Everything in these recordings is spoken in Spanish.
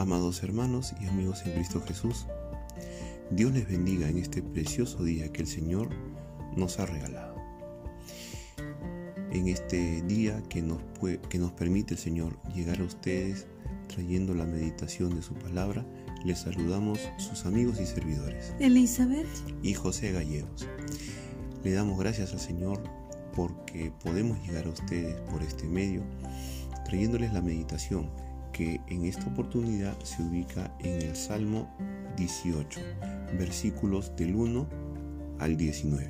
Amados hermanos y amigos en Cristo Jesús, Dios les bendiga en este precioso día que el Señor nos ha regalado. En este día que nos, que nos permite el Señor llegar a ustedes trayendo la meditación de su palabra, les saludamos sus amigos y servidores. Elizabeth y José Gallegos. Le damos gracias al Señor porque podemos llegar a ustedes por este medio trayéndoles la meditación que en esta oportunidad se ubica en el Salmo 18, versículos del 1 al 19.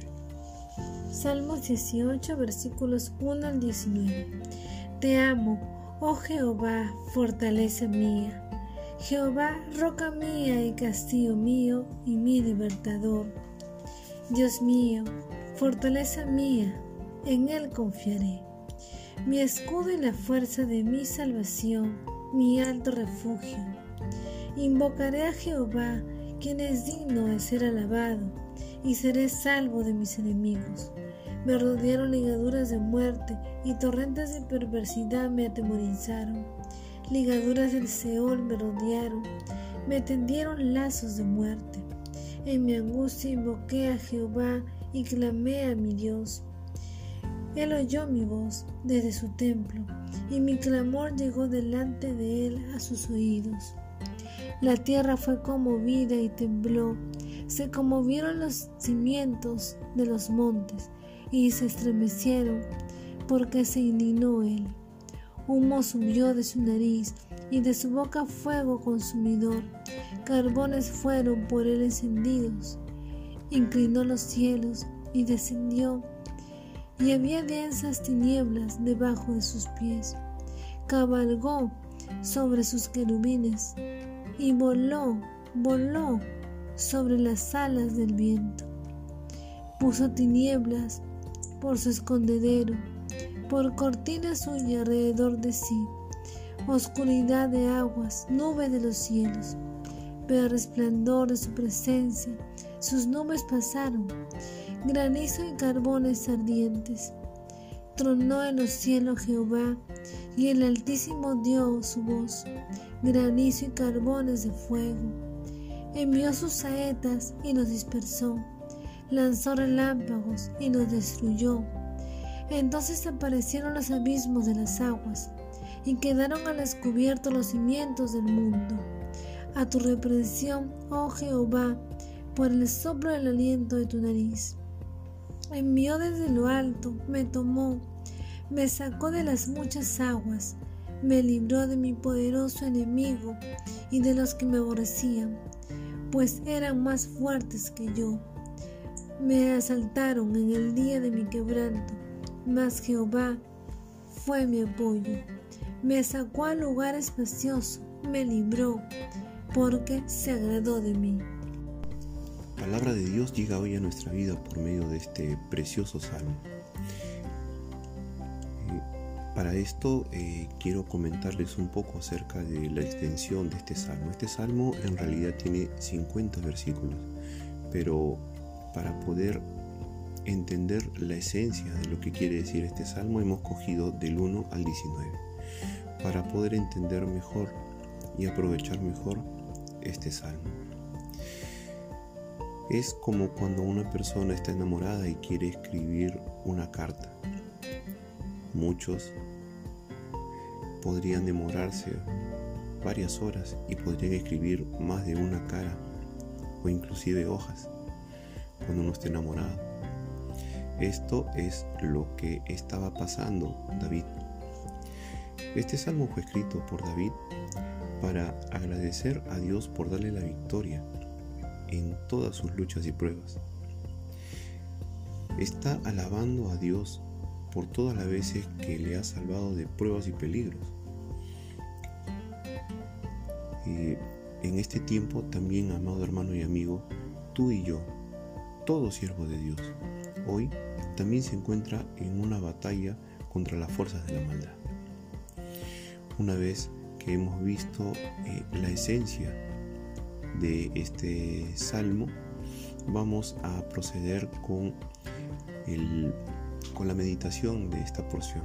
Salmos 18, versículos 1 al 19. Te amo, oh Jehová, fortaleza mía. Jehová, roca mía y castillo mío y mi libertador. Dios mío, fortaleza mía, en él confiaré. Mi escudo y la fuerza de mi salvación mi alto refugio. Invocaré a Jehová, quien es digno de ser alabado, y seré salvo de mis enemigos. Me rodearon ligaduras de muerte y torrentes de perversidad me atemorizaron. Ligaduras del Seol me rodearon, me tendieron lazos de muerte. En mi angustia invoqué a Jehová y clamé a mi Dios. Él oyó mi voz desde su templo y mi clamor llegó delante de él a sus oídos. La tierra fue conmovida y tembló, se conmovieron los cimientos de los montes y se estremecieron porque se indignó él. Humo subió de su nariz y de su boca fuego consumidor. Carbones fueron por él encendidos. Inclinó los cielos y descendió y había densas tinieblas debajo de sus pies. Cabalgó sobre sus querubines y voló, voló sobre las alas del viento. Puso tinieblas por su escondedero, por cortina suya alrededor de sí, oscuridad de aguas, nube de los cielos, pero resplandor de su presencia, sus nubes pasaron granizo y carbones ardientes. Tronó en los cielos Jehová, y el Altísimo dio su voz, granizo y carbones de fuego. Envió sus saetas y los dispersó, lanzó relámpagos y los destruyó. Entonces aparecieron los abismos de las aguas, y quedaron al descubierto los cimientos del mundo. A tu reprensión, oh Jehová, por el soplo del aliento de tu nariz envió desde lo alto, me tomó, me sacó de las muchas aguas, me libró de mi poderoso enemigo y de los que me aborrecían, pues eran más fuertes que yo. Me asaltaron en el día de mi quebranto, mas Jehová fue mi apoyo. Me sacó al lugar espacioso, me libró, porque se agradó de mí palabra de Dios llega hoy a nuestra vida por medio de este precioso salmo. Eh, para esto eh, quiero comentarles un poco acerca de la extensión de este salmo. Este salmo en realidad tiene 50 versículos, pero para poder entender la esencia de lo que quiere decir este salmo hemos cogido del 1 al 19, para poder entender mejor y aprovechar mejor este salmo. Es como cuando una persona está enamorada y quiere escribir una carta. Muchos podrían demorarse varias horas y podrían escribir más de una cara o inclusive hojas cuando uno está enamorado. Esto es lo que estaba pasando David. Este salmo fue escrito por David para agradecer a Dios por darle la victoria en todas sus luchas y pruebas. Está alabando a Dios por todas las veces que le ha salvado de pruebas y peligros. Y en este tiempo también, amado hermano y amigo, tú y yo, todo siervo de Dios, hoy también se encuentra en una batalla contra las fuerzas de la maldad. Una vez que hemos visto eh, la esencia de este salmo, vamos a proceder con, con la meditación de esta porción.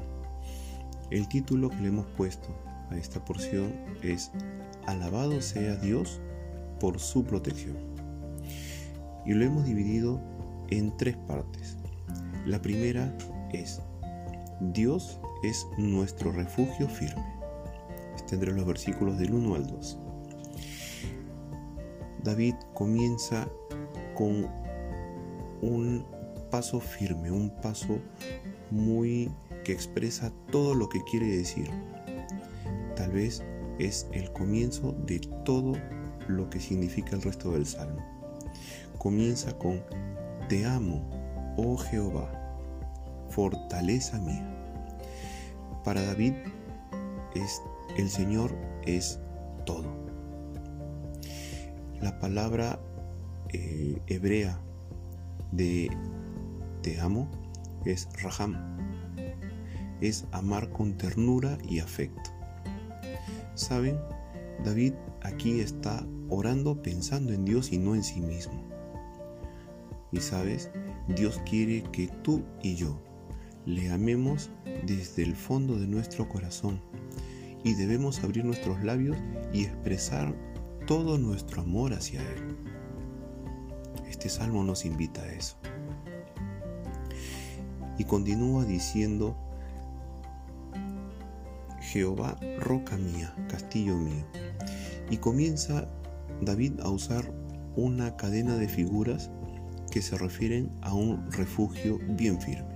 El título que le hemos puesto a esta porción es alabado sea Dios por su protección. Y lo hemos dividido en tres partes. La primera es, Dios es nuestro refugio firme. Está los versículos del 1 al 2. David comienza con un paso firme, un paso muy que expresa todo lo que quiere decir. Tal vez es el comienzo de todo lo que significa el resto del salmo. Comienza con Te amo, oh Jehová, fortaleza mía. Para David es el Señor es todo. La palabra eh, hebrea de te amo es raham. Es amar con ternura y afecto. ¿Saben? David aquí está orando pensando en Dios y no en sí mismo. Y sabes, Dios quiere que tú y yo le amemos desde el fondo de nuestro corazón y debemos abrir nuestros labios y expresar todo nuestro amor hacia Él. Este salmo nos invita a eso. Y continúa diciendo, Jehová, roca mía, castillo mío. Y comienza David a usar una cadena de figuras que se refieren a un refugio bien firme.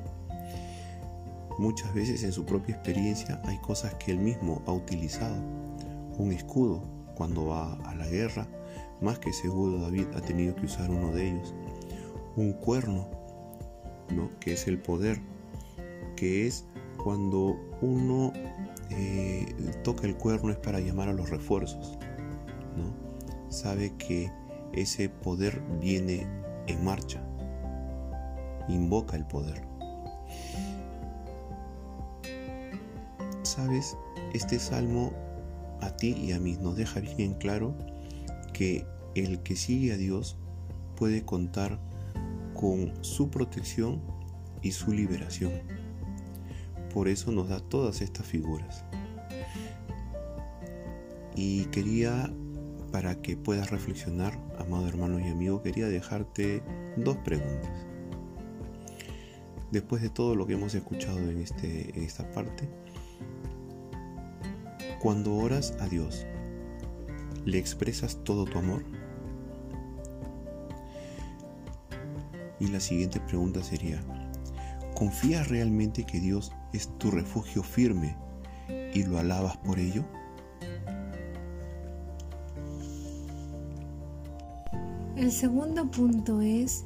Muchas veces en su propia experiencia hay cosas que él mismo ha utilizado. Un escudo cuando va a la guerra, más que seguro David ha tenido que usar uno de ellos. Un cuerno, ¿no? que es el poder, que es cuando uno eh, toca el cuerno es para llamar a los refuerzos. ¿no? Sabe que ese poder viene en marcha. Invoca el poder. Sabes, este salmo a ti y a mí nos deja bien claro que el que sigue a Dios puede contar con su protección y su liberación. Por eso nos da todas estas figuras. Y quería, para que puedas reflexionar, amado hermano y amigo, quería dejarte dos preguntas. Después de todo lo que hemos escuchado en, este, en esta parte, cuando oras a Dios, ¿le expresas todo tu amor? Y la siguiente pregunta sería, ¿confías realmente que Dios es tu refugio firme y lo alabas por ello? El segundo punto es,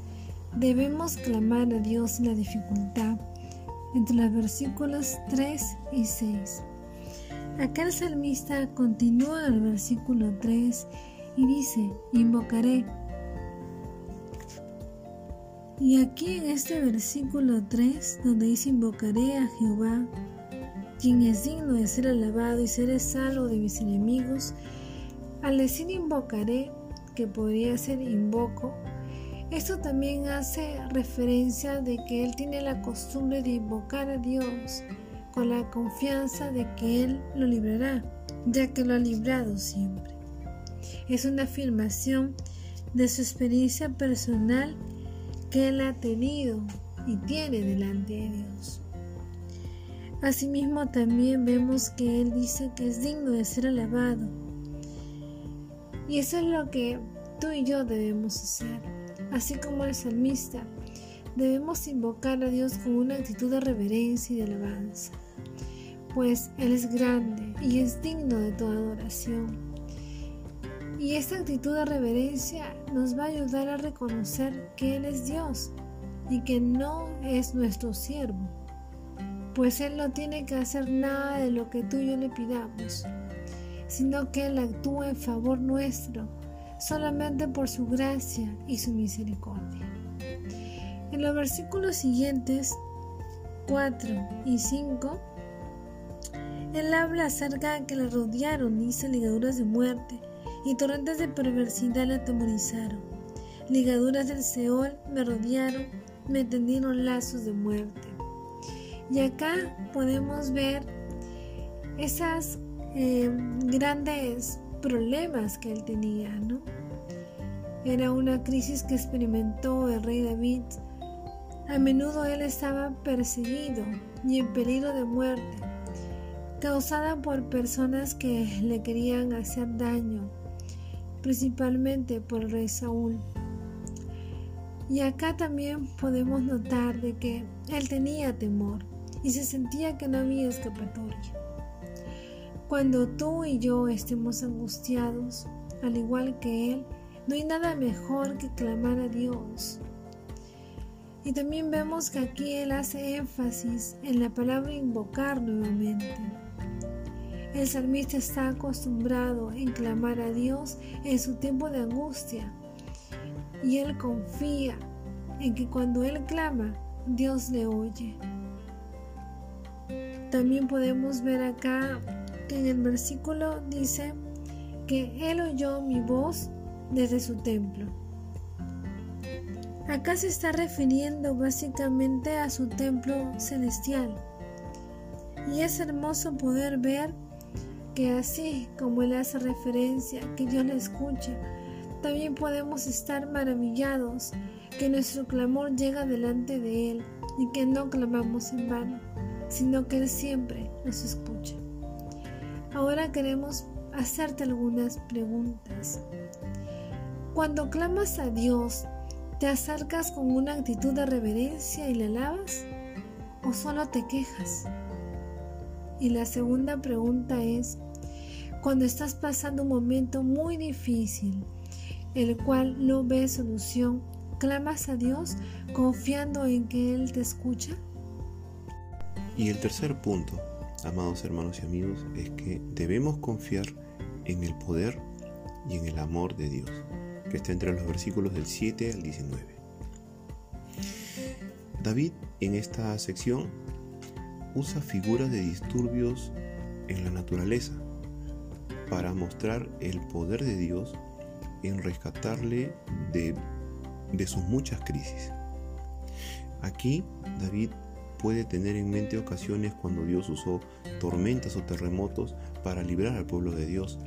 debemos clamar a Dios en la dificultad, entre los versículos 3 y 6. Acá el salmista continúa el versículo 3 y dice, invocaré. Y aquí en este versículo 3, donde dice, invocaré a Jehová, quien es digno de ser alabado y seré salvo de mis enemigos, al decir invocaré, que podría ser invoco, esto también hace referencia de que él tiene la costumbre de invocar a Dios con la confianza de que Él lo librará, ya que lo ha librado siempre. Es una afirmación de su experiencia personal que Él ha tenido y tiene delante de Dios. Asimismo también vemos que Él dice que es digno de ser alabado. Y eso es lo que tú y yo debemos hacer, así como el salmista. Debemos invocar a Dios con una actitud de reverencia y de alabanza pues Él es grande y es digno de toda adoración. Y esta actitud de reverencia nos va a ayudar a reconocer que Él es Dios y que no es nuestro siervo, pues Él no tiene que hacer nada de lo que tú y yo le pidamos, sino que Él actúa en favor nuestro solamente por su gracia y su misericordia. En los versículos siguientes, 4 y 5, él habla acerca que le rodearon, dice ligaduras de muerte, y torrentes de perversidad le atemorizaron. Ligaduras del Seol me rodearon, me tendieron lazos de muerte. Y acá podemos ver esas eh, grandes problemas que él tenía, ¿no? Era una crisis que experimentó el rey David. A menudo él estaba perseguido y en peligro de muerte, causada por personas que le querían hacer daño, principalmente por el rey Saúl. Y acá también podemos notar de que él tenía temor y se sentía que no había escapatoria. Cuando tú y yo estemos angustiados, al igual que él, no hay nada mejor que clamar a Dios. Y también vemos que aquí él hace énfasis en la palabra invocar nuevamente. El salmista está acostumbrado en clamar a Dios en su tiempo de angustia y él confía en que cuando él clama, Dios le oye. También podemos ver acá que en el versículo dice que él oyó mi voz desde su templo. Acá se está refiriendo básicamente a su templo celestial. Y es hermoso poder ver que así como él hace referencia, que Dios le escucha, también podemos estar maravillados que nuestro clamor llega delante de Él y que no clamamos en vano, sino que Él siempre nos escucha. Ahora queremos hacerte algunas preguntas. Cuando clamas a Dios, ¿te acercas con una actitud de reverencia y le alabas? ¿O solo te quejas? Y la segunda pregunta es, cuando estás pasando un momento muy difícil, el cual no ve solución, ¿clamas a Dios confiando en que Él te escucha? Y el tercer punto, amados hermanos y amigos, es que debemos confiar en el poder y en el amor de Dios, que está entre los versículos del 7 al 19. David en esta sección usa figuras de disturbios en la naturaleza para mostrar el poder de Dios en rescatarle de, de sus muchas crisis. Aquí David puede tener en mente ocasiones cuando Dios usó tormentas o terremotos para librar al pueblo de Dios.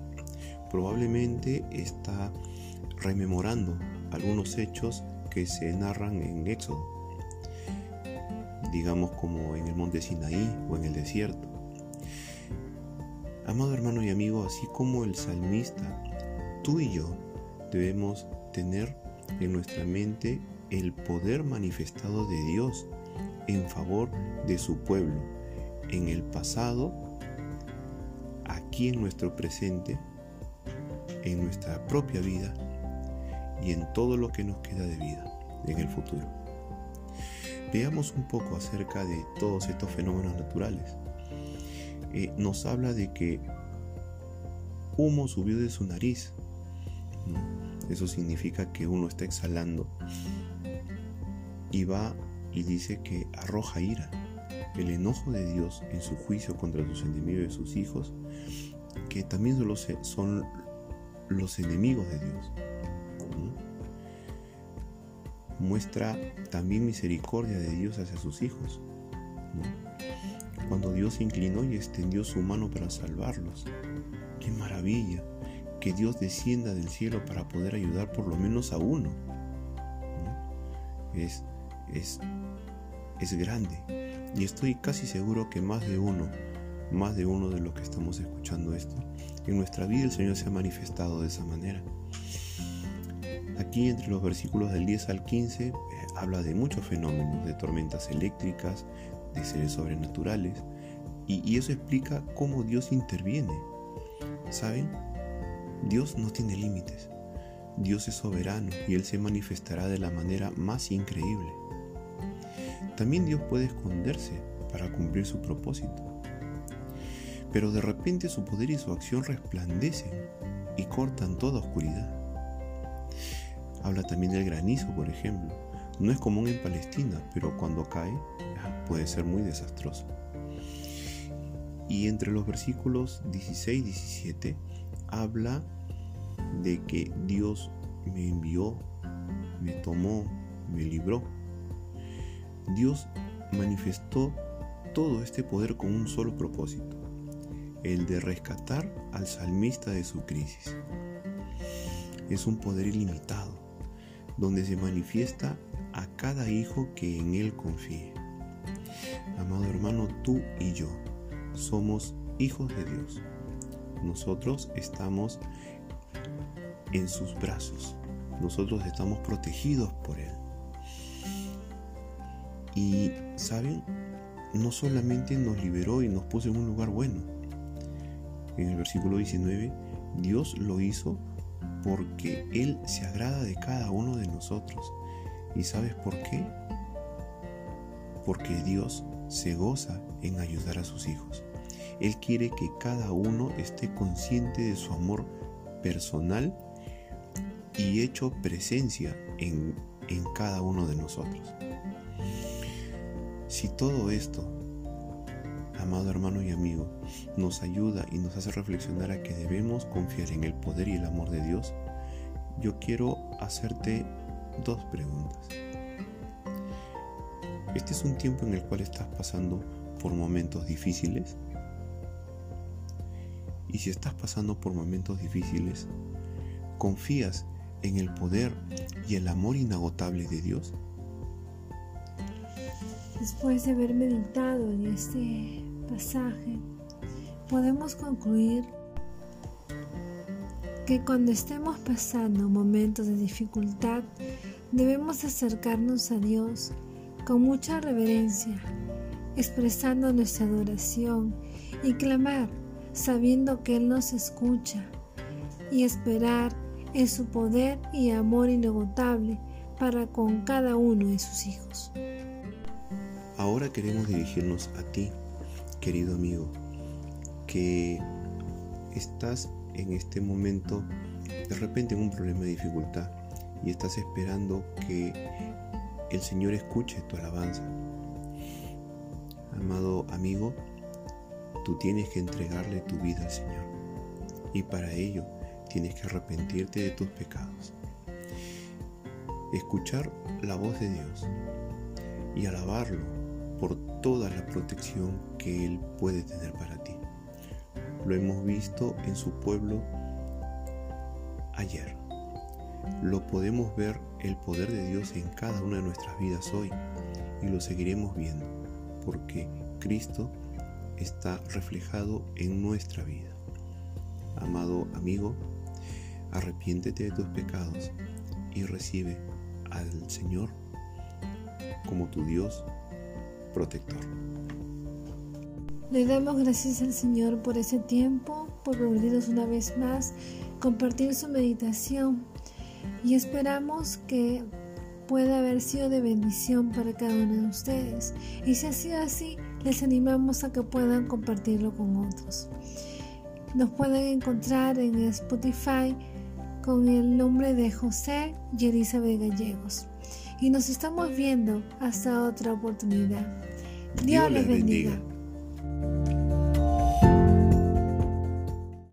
Probablemente está rememorando algunos hechos que se narran en Éxodo, digamos como en el monte Sinaí o en el desierto. Amado hermano y amigo, así como el salmista, tú y yo debemos tener en nuestra mente el poder manifestado de Dios en favor de su pueblo, en el pasado, aquí en nuestro presente, en nuestra propia vida y en todo lo que nos queda de vida en el futuro. Veamos un poco acerca de todos estos fenómenos naturales. Eh, nos habla de que humo subió de su nariz. Eso significa que uno está exhalando y va y dice que arroja ira. El enojo de Dios en su juicio contra sus enemigos y sus hijos, que también son los enemigos de Dios. Muestra también misericordia de Dios hacia sus hijos. Cuando Dios se inclinó y extendió su mano para salvarlos. ¡Qué maravilla! que Dios descienda del cielo para poder ayudar por lo menos a uno. Es, es, es grande. Y estoy casi seguro que más de uno, más de uno de los que estamos escuchando esto, en nuestra vida el Señor se ha manifestado de esa manera. Aquí entre los versículos del 10 al 15 eh, habla de muchos fenómenos, de tormentas eléctricas, de seres sobrenaturales, y, y eso explica cómo Dios interviene. ¿Saben? Dios no tiene límites. Dios es soberano y Él se manifestará de la manera más increíble. También Dios puede esconderse para cumplir su propósito. Pero de repente su poder y su acción resplandecen y cortan toda oscuridad. Habla también del granizo, por ejemplo. No es común en Palestina, pero cuando cae puede ser muy desastroso. Y entre los versículos 16 y 17 habla de que Dios me envió, me tomó, me libró. Dios manifestó todo este poder con un solo propósito, el de rescatar al salmista de su crisis. Es un poder ilimitado, donde se manifiesta a cada hijo que en él confíe. Amado hermano, tú y yo somos hijos de Dios. Nosotros estamos en sus brazos. Nosotros estamos protegidos por Él. Y, ¿saben? No solamente nos liberó y nos puso en un lugar bueno. En el versículo 19, Dios lo hizo porque Él se agrada de cada uno de nosotros. ¿Y sabes por qué? Porque Dios se goza en ayudar a sus hijos. Él quiere que cada uno esté consciente de su amor personal y hecho presencia en, en cada uno de nosotros. Si todo esto, amado hermano y amigo, nos ayuda y nos hace reflexionar a que debemos confiar en el poder y el amor de Dios, yo quiero hacerte dos preguntas. Este es un tiempo en el cual estás pasando por momentos difíciles. Y si estás pasando por momentos difíciles, ¿confías en el poder y el amor inagotable de Dios? Después de haber meditado en este pasaje, podemos concluir que cuando estemos pasando momentos de dificultad, debemos acercarnos a Dios con mucha reverencia, expresando nuestra adoración y clamar sabiendo que Él nos escucha y esperar en su poder y amor inagotable para con cada uno de sus hijos. Ahora queremos dirigirnos a ti, querido amigo, que estás en este momento de repente en un problema de dificultad y estás esperando que el Señor escuche tu alabanza. Amado amigo, tú tienes que entregarle tu vida al Señor y para ello tienes que arrepentirte de tus pecados. Escuchar la voz de Dios y alabarlo por toda la protección que Él puede tener para ti. Lo hemos visto en su pueblo ayer. Lo podemos ver el poder de Dios en cada una de nuestras vidas hoy y lo seguiremos viendo porque Cristo está reflejado en nuestra vida. Amado amigo, arrepiéntete de tus pecados y recibe al Señor como tu Dios protector. Le damos gracias al Señor por ese tiempo, por permitirnos una vez más compartir su meditación y esperamos que pueda haber sido de bendición para cada uno de ustedes. Y si ha sido así, les animamos a que puedan compartirlo con otros. Nos pueden encontrar en Spotify con el nombre de José y Elizabeth Gallegos. Y nos estamos viendo hasta otra oportunidad. Dios, les bendiga.